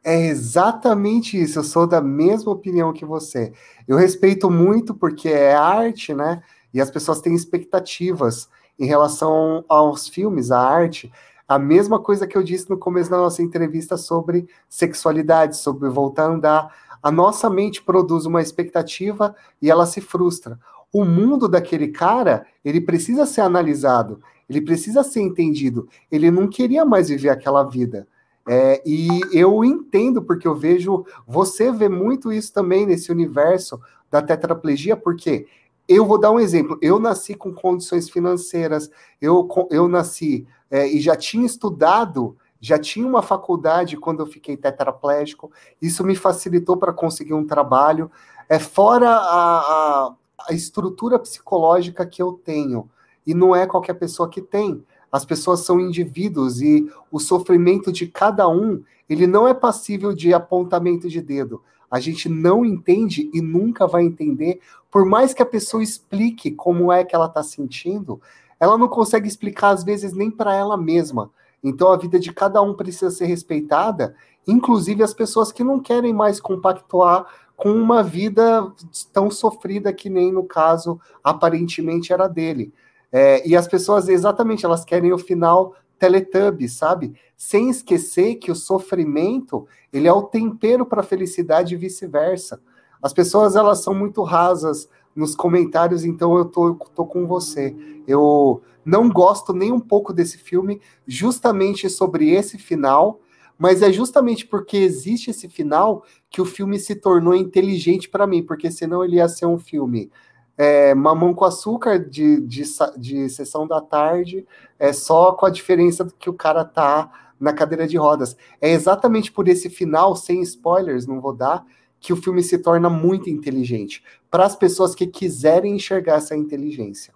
É exatamente isso. Eu sou da mesma opinião que você. Eu respeito muito porque é arte, né? E as pessoas têm expectativas em relação aos filmes, à arte. A mesma coisa que eu disse no começo da nossa entrevista sobre sexualidade, sobre voltar a andar. A nossa mente produz uma expectativa e ela se frustra. O mundo daquele cara, ele precisa ser analisado, ele precisa ser entendido. Ele não queria mais viver aquela vida. É, e eu entendo, porque eu vejo, você vê muito isso também nesse universo da tetraplegia, porque eu vou dar um exemplo. Eu nasci com condições financeiras, eu, eu nasci é, e já tinha estudado, já tinha uma faculdade quando eu fiquei tetraplégico. Isso me facilitou para conseguir um trabalho. É fora a, a, a estrutura psicológica que eu tenho. E não é qualquer pessoa que tem. As pessoas são indivíduos e o sofrimento de cada um, ele não é passível de apontamento de dedo a gente não entende e nunca vai entender, por mais que a pessoa explique como é que ela está sentindo, ela não consegue explicar às vezes nem para ela mesma. Então a vida de cada um precisa ser respeitada, inclusive as pessoas que não querem mais compactuar com uma vida tão sofrida que nem no caso aparentemente era dele. É, e as pessoas exatamente elas querem o final Teletubbies, sabe? Sem esquecer que o sofrimento, ele é o tempero para a felicidade e vice-versa. As pessoas, elas são muito rasas nos comentários, então eu tô, tô com você. Eu não gosto nem um pouco desse filme, justamente sobre esse final, mas é justamente porque existe esse final que o filme se tornou inteligente para mim, porque senão ele ia ser um filme é, mamão com açúcar de, de, de sessão da tarde, é só com a diferença do que o cara tá na cadeira de rodas. É exatamente por esse final, sem spoilers, não vou dar, que o filme se torna muito inteligente. Para as pessoas que quiserem enxergar essa inteligência.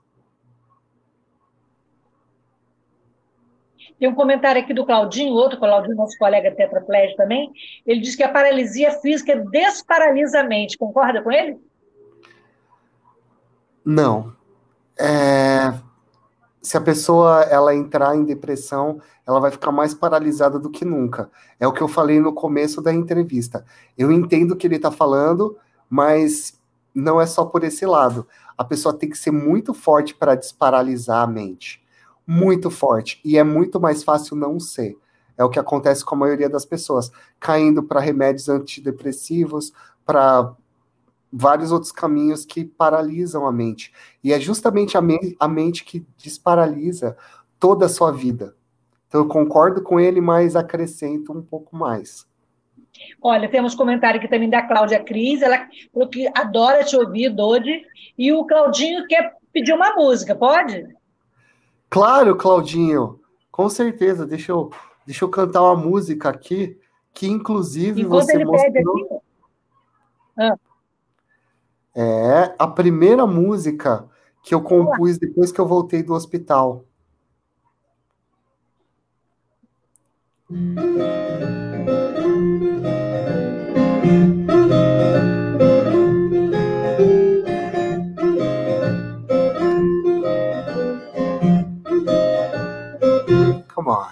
Tem um comentário aqui do Claudinho, outro Claudinho, nosso colega tetraplégico também. Ele diz que a paralisia física desparalisa a mente. Concorda com ele? Não. É... Se a pessoa ela entrar em depressão, ela vai ficar mais paralisada do que nunca. É o que eu falei no começo da entrevista. Eu entendo o que ele está falando, mas não é só por esse lado. A pessoa tem que ser muito forte para desparalisar a mente muito forte. E é muito mais fácil não ser. É o que acontece com a maioria das pessoas, caindo para remédios antidepressivos, para vários outros caminhos que paralisam a mente. E é justamente a, me a mente que desparalisa toda a sua vida. Então eu concordo com ele, mas acrescento um pouco mais. Olha, temos comentário aqui também da Cláudia Cris, ela falou que adora te ouvir, Dodi, e o Claudinho quer pedir uma música, pode? Claro, Claudinho, com certeza. Deixa eu, deixa eu cantar uma música aqui, que inclusive Enquanto você ele mostrou... Pede aqui... Ah. É a primeira música que eu compus depois que eu voltei do hospital. Come on.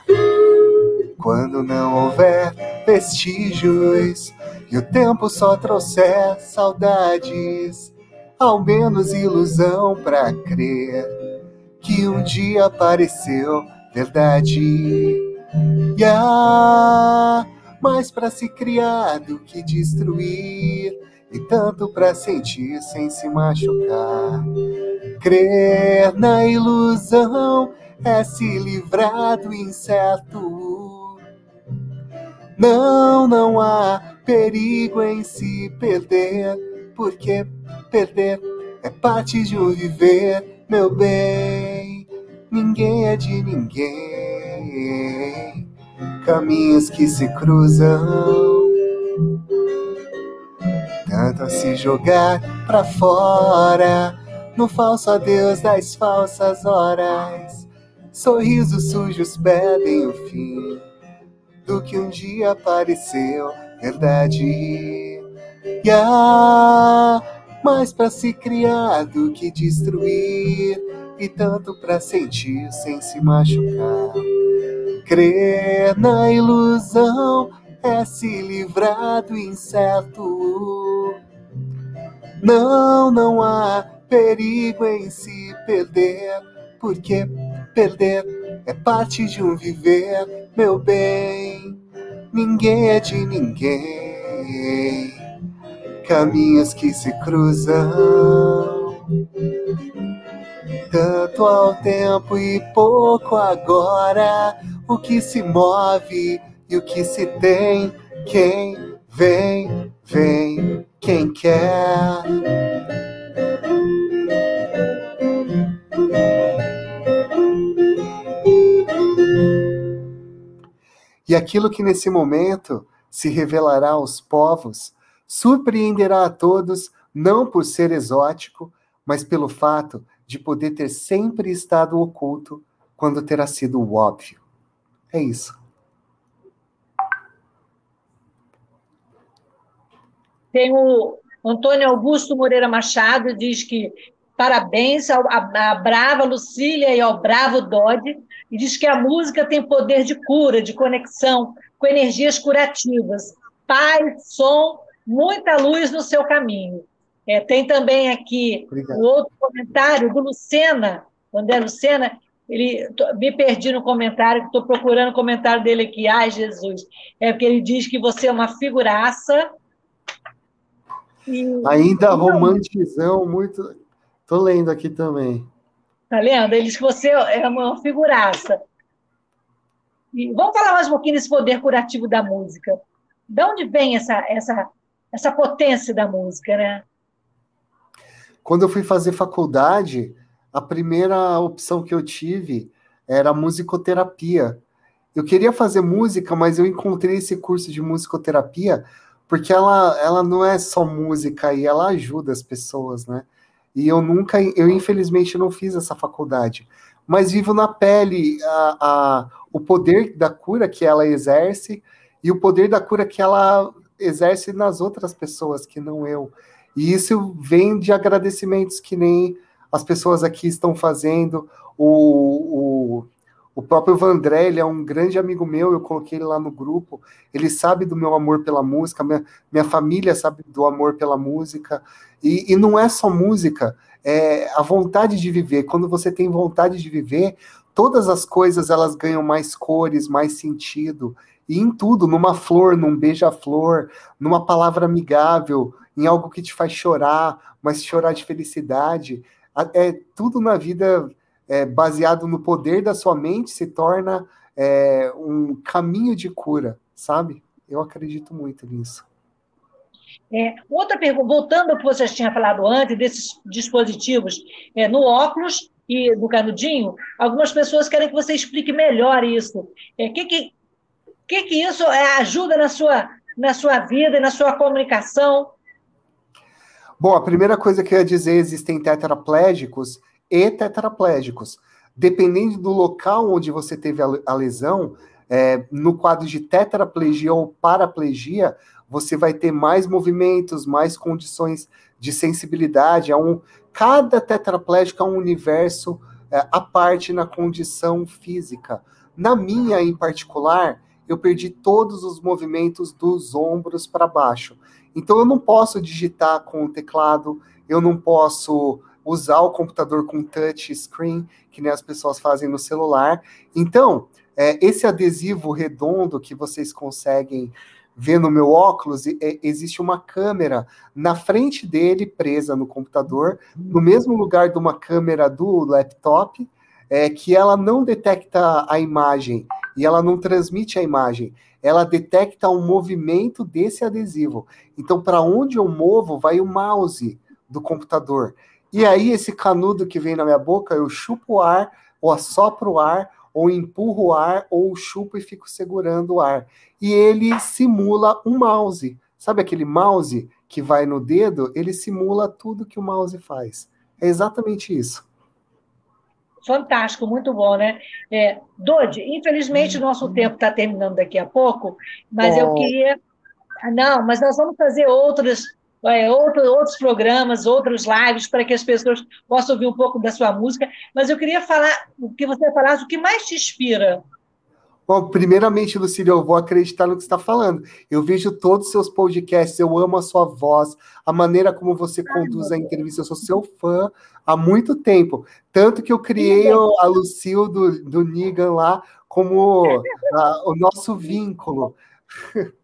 Quando não houver vestígios e o tempo só trouxer saudades, ao menos ilusão para crer que um dia apareceu verdade. E há mais para se criar do que destruir, e tanto para sentir sem se machucar. Crer na ilusão é se livrar do incerto. Não, não há perigo em se perder, porque perder é parte de um viver, meu bem. Ninguém é de ninguém. Caminhos que se cruzam. Tanto a se jogar pra fora no falso adeus das falsas horas Sorrisos sujos pedem o fim do que um dia pareceu verdade. E há mais para se criar do que destruir, e tanto para sentir sem se machucar. Crer na ilusão é se livrar do incerto. Não, não há perigo em se perder, porque Perder é parte de um viver, meu bem. Ninguém é de ninguém. Caminhos que se cruzam. Tanto ao tempo e pouco agora. O que se move e o que se tem. Quem vem, vem, quem quer. E aquilo que nesse momento se revelará aos povos surpreenderá a todos, não por ser exótico, mas pelo fato de poder ter sempre estado oculto quando terá sido o óbvio. É isso. Tem o Antônio Augusto Moreira Machado, diz que parabéns à brava Lucília e ao bravo Dodge, e diz que a música tem poder de cura, de conexão, com energias curativas. Paz, som, muita luz no seu caminho. É, tem também aqui o um outro comentário do Lucena, André Lucena, ele, me perdi no comentário, estou procurando o comentário dele aqui. Ai, Jesus. É porque ele diz que você é uma figuraça. E... Ainda romantizão, muito. Estou lendo aqui também. Tá lendo? Ele diz que você é uma figuraça. E vamos falar mais um pouquinho desse poder curativo da música. De onde vem essa, essa, essa potência da música, né? quando eu fui fazer faculdade, a primeira opção que eu tive era musicoterapia. Eu queria fazer música, mas eu encontrei esse curso de musicoterapia porque ela, ela não é só música e ela ajuda as pessoas, né? E eu nunca, eu infelizmente não fiz essa faculdade, mas vivo na pele a, a, o poder da cura que ela exerce e o poder da cura que ela exerce nas outras pessoas que não eu. E isso vem de agradecimentos que nem as pessoas aqui estão fazendo. O, o, o próprio Vandré, ele é um grande amigo meu, eu coloquei ele lá no grupo. Ele sabe do meu amor pela música, minha, minha família sabe do amor pela música. E, e não é só música, é a vontade de viver. Quando você tem vontade de viver, todas as coisas elas ganham mais cores, mais sentido. E em tudo, numa flor, num beija-flor, numa palavra amigável, em algo que te faz chorar, mas chorar de felicidade. É tudo na vida é, baseado no poder da sua mente se torna é, um caminho de cura, sabe? Eu acredito muito nisso. É, outra pergunta, voltando ao que você tinha falado antes, desses dispositivos é, no óculos e no canudinho, algumas pessoas querem que você explique melhor isso. O é, que, que, que, que isso é, ajuda na sua, na sua vida e na sua comunicação? Bom, a primeira coisa que eu ia dizer, existem tetraplégicos e tetraplégicos. Dependendo do local onde você teve a lesão, é, no quadro de tetraplegia ou paraplegia, você vai ter mais movimentos, mais condições de sensibilidade. É um, cada tetraplégico é um universo é, à parte na condição física. Na minha, em particular, eu perdi todos os movimentos dos ombros para baixo. Então eu não posso digitar com o teclado, eu não posso usar o computador com touch screen, que nem as pessoas fazem no celular. Então, é, esse adesivo redondo que vocês conseguem ver no meu óculos, é, existe uma câmera na frente dele, presa no computador, no mesmo lugar de uma câmera do laptop, é, que ela não detecta a imagem e ela não transmite a imagem, ela detecta o movimento desse adesivo. Então, para onde eu movo, vai o mouse do computador. E aí, esse canudo que vem na minha boca, eu chupo o ar, ou assopro o ar, ou empurro o ar, ou chupo e fico segurando o ar. E ele simula um mouse. Sabe aquele mouse que vai no dedo? Ele simula tudo que o mouse faz. É exatamente isso. Fantástico, muito bom, né? É, Dodi, infelizmente o nosso tempo está terminando daqui a pouco, mas eu queria. Não, mas nós vamos fazer outras é, outro, outros programas, outros lives, para que as pessoas possam ouvir um pouco da sua música. Mas eu queria falar, o que você falasse, o que mais te inspira? Bom, primeiramente, Lucília, eu vou acreditar no que você está falando. Eu vejo todos os seus podcasts, eu amo a sua voz, a maneira como você conduz a entrevista. Eu sou seu fã há muito tempo. Tanto que eu criei a Lucille do, do Nigan lá como a, o nosso vínculo.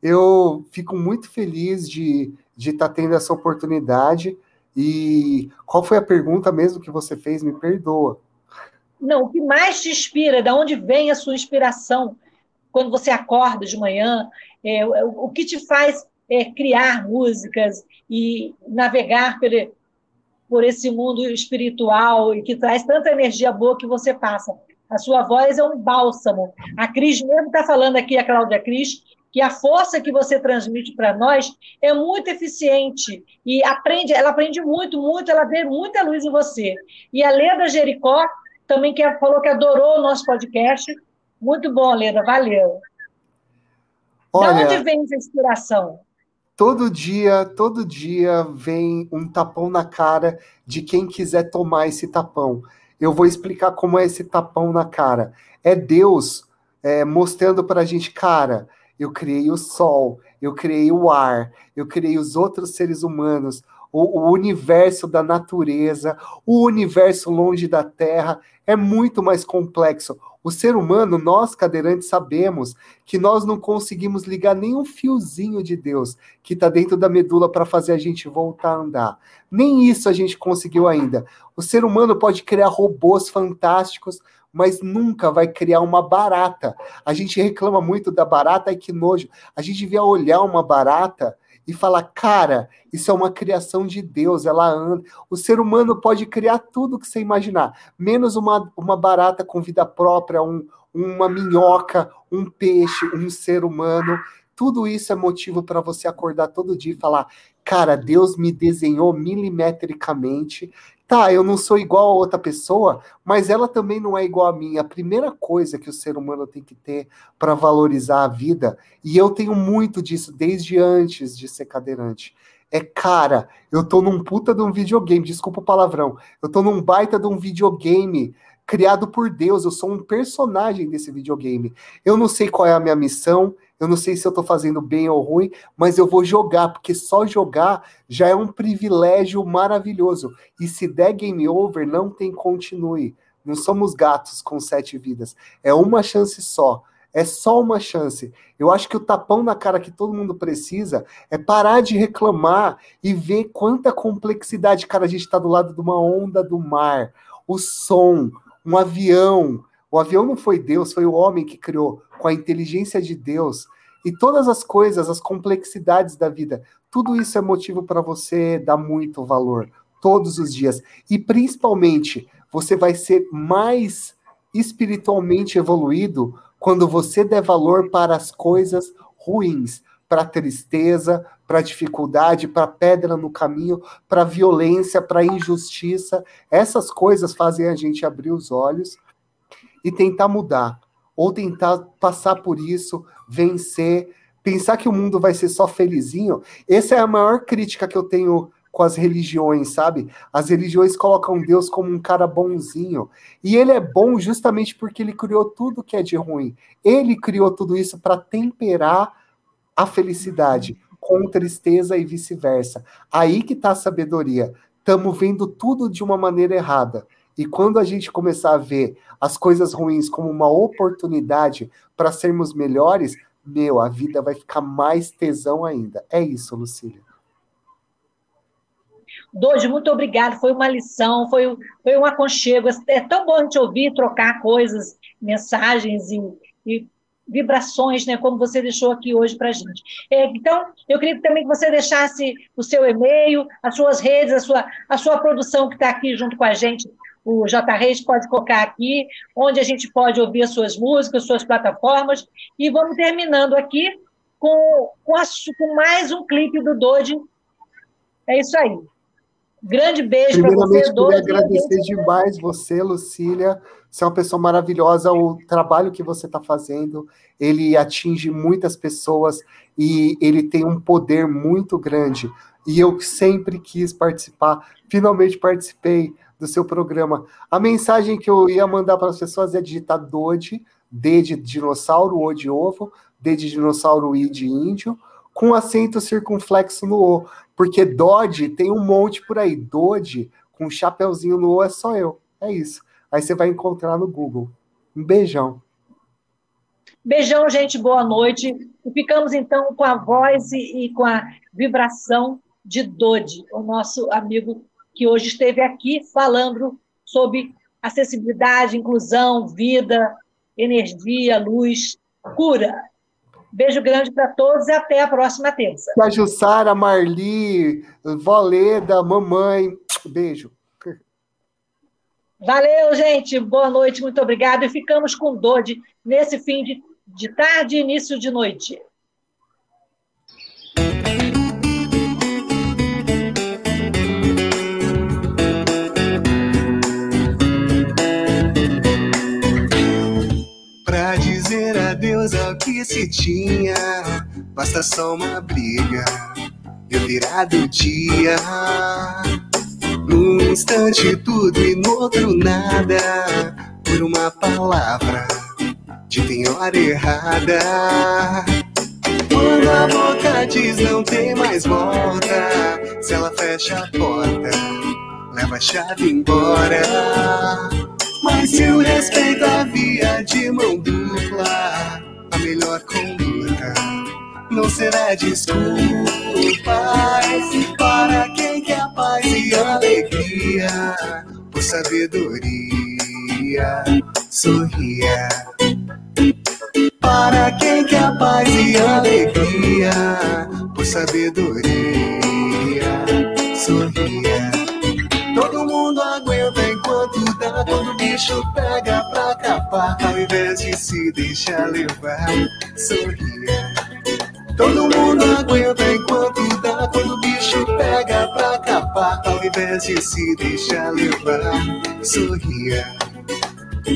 Eu fico muito feliz de de estar tá tendo essa oportunidade. E qual foi a pergunta mesmo que você fez? Me perdoa. Não, o que mais te inspira? Da onde vem a sua inspiração? Quando você acorda de manhã, é, o que te faz é, criar músicas e navegar por, por esse mundo espiritual e que traz tanta energia boa que você passa? A sua voz é um bálsamo. A Cris mesmo está falando aqui, a Cláudia Cris, que a força que você transmite para nós é muito eficiente e aprende, ela aprende muito, muito, ela vê muita luz em você. E a Leda Jericó também que falou que adorou o nosso podcast. Muito bom, Leda, valeu. Olha, de onde vem essa inspiração? Todo dia, todo dia vem um tapão na cara de quem quiser tomar esse tapão. Eu vou explicar como é esse tapão na cara. É Deus é, mostrando para a gente, cara, eu criei o sol, eu criei o ar, eu criei os outros seres humanos, o, o, universo da natureza, o universo longe da Terra é muito mais complexo. O ser humano, nós cadeirantes, sabemos que nós não conseguimos ligar nenhum fiozinho de Deus que está dentro da medula para fazer a gente voltar a andar. Nem isso a gente conseguiu ainda. O ser humano pode criar robôs fantásticos, mas nunca vai criar uma barata. A gente reclama muito da barata e que nojo. A gente devia olhar uma barata e falar, cara, isso é uma criação de Deus, ela anda. O ser humano pode criar tudo que você imaginar, menos uma, uma barata com vida própria, um, uma minhoca, um peixe, um ser humano. Tudo isso é motivo para você acordar todo dia e falar: cara, Deus me desenhou milimetricamente. Tá, eu não sou igual a outra pessoa, mas ela também não é igual a mim. A primeira coisa que o ser humano tem que ter para valorizar a vida, e eu tenho muito disso desde antes de ser cadeirante, é, cara, eu tô num puta de um videogame, desculpa o palavrão, eu tô num baita de um videogame criado por Deus, eu sou um personagem desse videogame. Eu não sei qual é a minha missão, eu não sei se eu estou fazendo bem ou ruim, mas eu vou jogar, porque só jogar já é um privilégio maravilhoso. E se der game over, não tem continue. Não somos gatos com sete vidas. É uma chance só. É só uma chance. Eu acho que o tapão na cara que todo mundo precisa é parar de reclamar e ver quanta complexidade. Cara, a gente está do lado de uma onda do mar, o som, um avião, o avião não foi Deus, foi o homem que criou, com a inteligência de Deus. E todas as coisas, as complexidades da vida, tudo isso é motivo para você dar muito valor todos os dias. E principalmente, você vai ser mais espiritualmente evoluído quando você der valor para as coisas ruins, para tristeza, para dificuldade, para pedra no caminho, para violência, para injustiça. Essas coisas fazem a gente abrir os olhos e tentar mudar, ou tentar passar por isso, vencer, pensar que o mundo vai ser só felizinho. Essa é a maior crítica que eu tenho com as religiões, sabe? As religiões colocam Deus como um cara bonzinho. E ele é bom justamente porque ele criou tudo que é de ruim. Ele criou tudo isso para temperar a felicidade com tristeza e vice-versa. Aí que está a sabedoria. Estamos vendo tudo de uma maneira errada. E quando a gente começar a ver as coisas ruins como uma oportunidade para sermos melhores, meu, a vida vai ficar mais tesão ainda. É isso, Lucília. Doide, muito obrigado. Foi uma lição, foi, foi um aconchego. É tão bom gente ouvir, trocar coisas, mensagens e, e vibrações, né, como você deixou aqui hoje para a gente. É, então, eu queria também que você deixasse o seu e-mail, as suas redes, a sua, a sua produção que está aqui junto com a gente o J. Reis pode colocar aqui, onde a gente pode ouvir as suas músicas, suas plataformas, e vamos terminando aqui com, com, a, com mais um clipe do Dodi. É isso aí. Grande beijo para você, Dodi. Queria agradecer demais você, Lucília. Você é uma pessoa maravilhosa. O trabalho que você está fazendo, ele atinge muitas pessoas e ele tem um poder muito grande. E eu sempre quis participar, finalmente participei do seu programa. A mensagem que eu ia mandar para as pessoas é digitar DODE, D de dinossauro, O de ovo, D de dinossauro, I de índio, com acento circunflexo no O, porque Dodge tem um monte por aí. Dodge, com um chapeuzinho no O, é só eu. É isso. Aí você vai encontrar no Google. Um beijão. Beijão, gente, boa noite. E ficamos então com a voz e, e com a vibração de Dodi, o nosso amigo que hoje esteve aqui falando sobre acessibilidade, inclusão, vida, energia, luz, cura. Beijo grande para todos e até a próxima terça. A Jussara, Marli, Valeda, mamãe. Beijo. Valeu, gente. Boa noite, muito obrigado. E ficamos com Dodi nesse fim de, de tarde e início de noite. Adeus ao que se tinha. Basta só uma briga e o virado dia. Num instante tudo e no outro nada. Por uma palavra de tem hora errada. Quando a boca diz não tem mais volta, se ela fecha a porta, leva a chave embora. Mas se o respeito a via de mão dupla, a melhor conduta não será desculpa para quem quer paz e alegria, por sabedoria, sorria. Para quem quer paz e alegria, por sabedoria. Sorria. Todo mundo aguenta enquanto Quando o bicho pega pra capar, ao invés de se deixar levar. Sorria. Todo mundo aguenta enquanto dá. Quando o bicho pega pra capar, ao invés de se deixar levar. Sorria.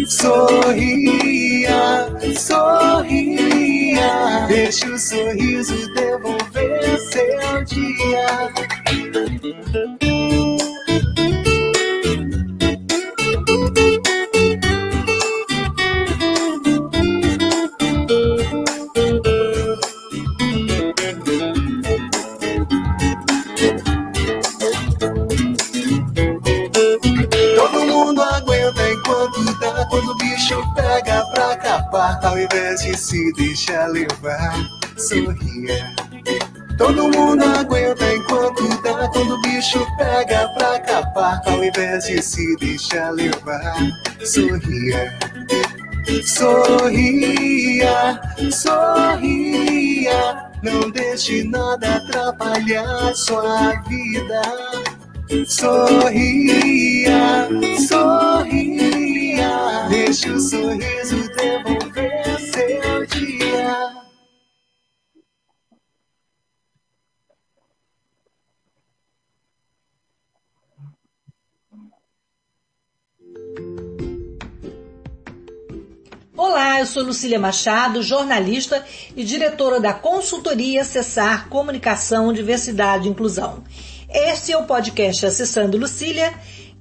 Sorria, sorria, deixa o sorriso devolver seu dia. Invés de se deixar levar, sorria. Todo mundo aguenta enquanto dá. Quando o bicho pega pra capar, ao invés de se deixar levar, sorria. Sorria, sorria, não deixe nada atrapalhar sua vida. Sorria, sorria, deixe o sorriso devolver seu dia. Olá, eu sou Lucília Machado, jornalista e diretora da consultoria Acessar Comunicação, Diversidade e Inclusão. Este é o podcast Acessando Lucília,